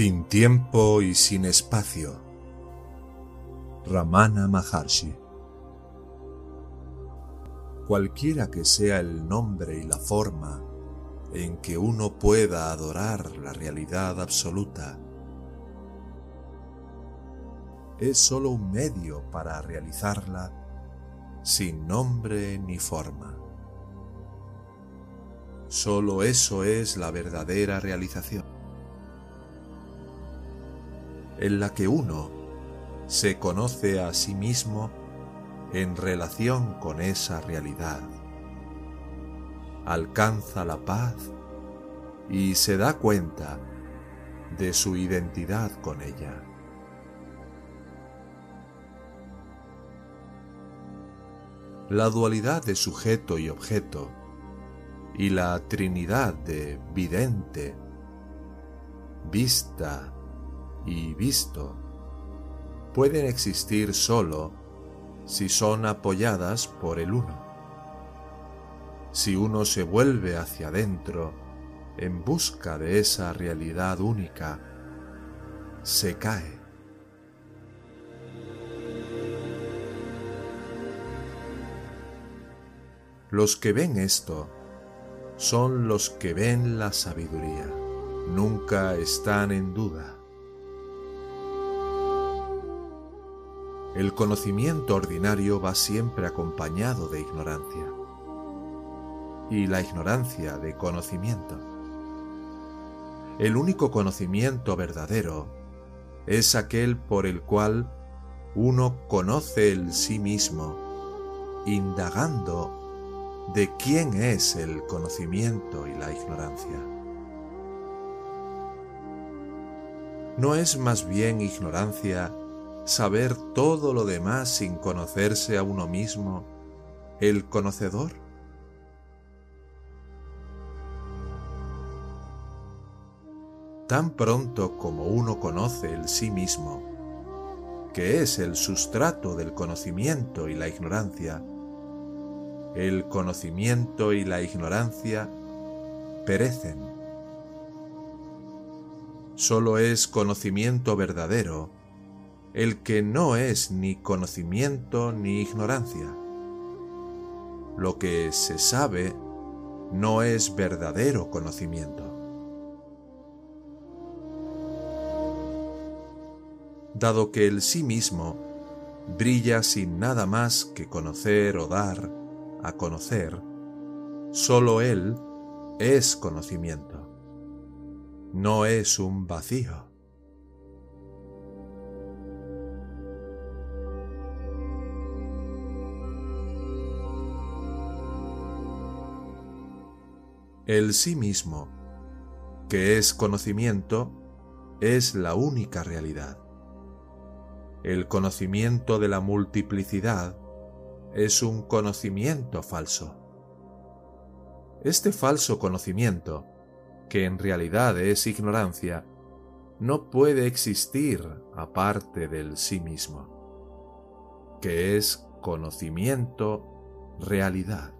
Sin tiempo y sin espacio. Ramana Maharshi. Cualquiera que sea el nombre y la forma en que uno pueda adorar la realidad absoluta, es sólo un medio para realizarla sin nombre ni forma. Sólo eso es la verdadera realización, en la que uno se conoce a sí mismo en relación con esa realidad, alcanza la paz y se da cuenta de su identidad con ella. La dualidad de sujeto y objeto y la trinidad de vidente, vista y visto pueden existir sólo si son apoyadas por el uno. Si uno se vuelve hacia adentro en busca de esa realidad única, se cae. Los que ven esto son los que ven la sabiduría. Nunca están en duda. El conocimiento ordinario va siempre acompañado de ignorancia y la ignorancia de conocimiento. El único conocimiento verdadero es aquel por el cual uno conoce el sí mismo, indagando de quién es el conocimiento y la ignorancia. ¿No es más bien ignorancia saber todo lo demás sin conocerse a uno mismo el conocedor? Tan pronto como uno conoce el sí mismo, que es el sustrato del conocimiento y la ignorancia, el conocimiento y la ignorancia perecen. Solo es conocimiento verdadero el que no es ni conocimiento ni ignorancia. Lo que se sabe no es verdadero conocimiento. Dado que el sí mismo brilla sin nada más que conocer o dar, a conocer, solo Él es conocimiento. No es un vacío. El sí mismo, que es conocimiento, es la única realidad. El conocimiento de la multiplicidad es un conocimiento falso. Este falso conocimiento, que en realidad es ignorancia, no puede existir aparte del sí mismo, que es conocimiento realidad.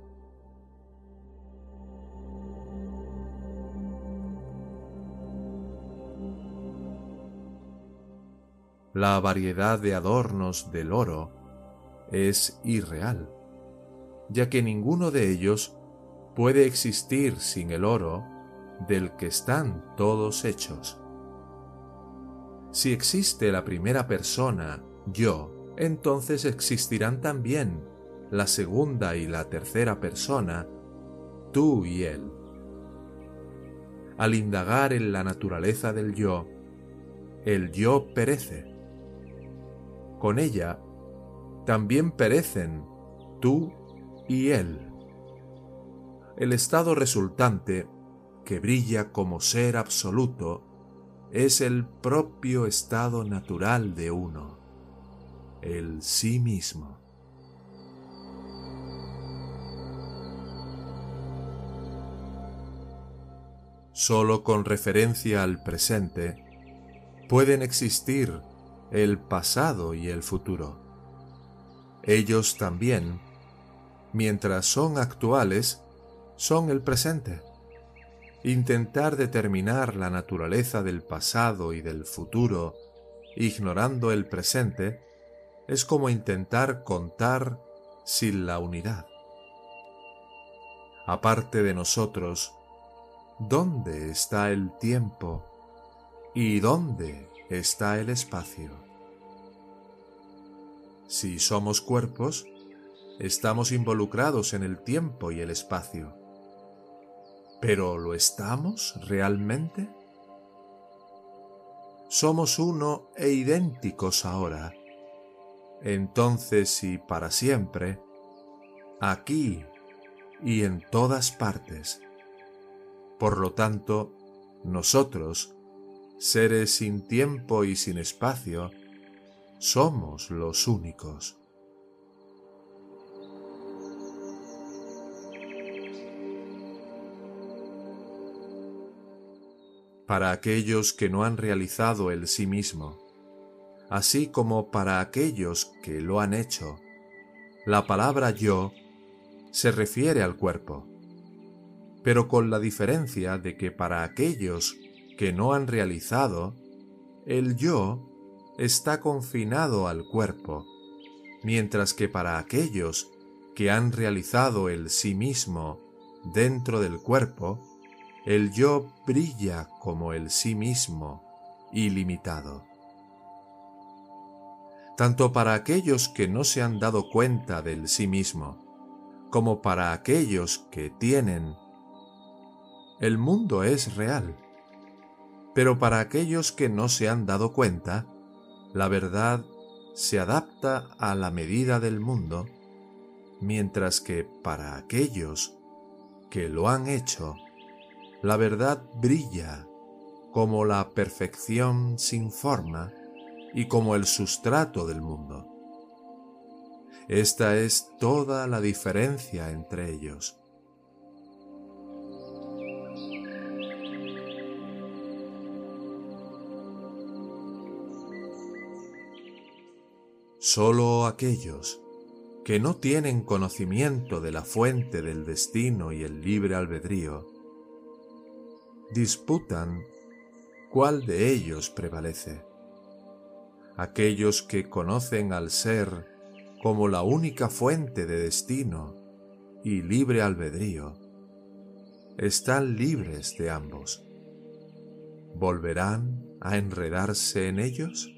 La variedad de adornos del oro es irreal, ya que ninguno de ellos puede existir sin el oro del que están todos hechos. Si existe la primera persona, yo, entonces existirán también la segunda y la tercera persona, tú y él. Al indagar en la naturaleza del yo, el yo perece. Con ella también perecen tú y él. El estado resultante, que brilla como ser absoluto, es el propio estado natural de uno, el sí mismo. Solo con referencia al presente pueden existir el pasado y el futuro ellos también, mientras son actuales, son el presente. Intentar determinar la naturaleza del pasado y del futuro, ignorando el presente, es como intentar contar sin la unidad. Aparte de nosotros, ¿dónde está el tiempo y dónde está el espacio? Si somos cuerpos, estamos involucrados en el tiempo y el espacio. ¿Pero lo estamos realmente? Somos uno e idénticos ahora, entonces y para siempre, aquí y en todas partes. Por lo tanto, nosotros, seres sin tiempo y sin espacio, somos los únicos. para aquellos que no han realizado el sí mismo, así como para aquellos que lo han hecho. La palabra yo se refiere al cuerpo, pero con la diferencia de que para aquellos que no han realizado, el yo está confinado al cuerpo, mientras que para aquellos que han realizado el sí mismo dentro del cuerpo, el yo brilla como el sí mismo, ilimitado. Tanto para aquellos que no se han dado cuenta del sí mismo, como para aquellos que tienen, el mundo es real. Pero para aquellos que no se han dado cuenta, la verdad se adapta a la medida del mundo, mientras que para aquellos que lo han hecho, la verdad brilla como la perfección sin forma y como el sustrato del mundo. Esta es toda la diferencia entre ellos. Solo aquellos que no tienen conocimiento de la fuente del destino y el libre albedrío disputan cuál de ellos prevalece. Aquellos que conocen al ser como la única fuente de destino y libre albedrío, están libres de ambos. ¿Volverán a enredarse en ellos?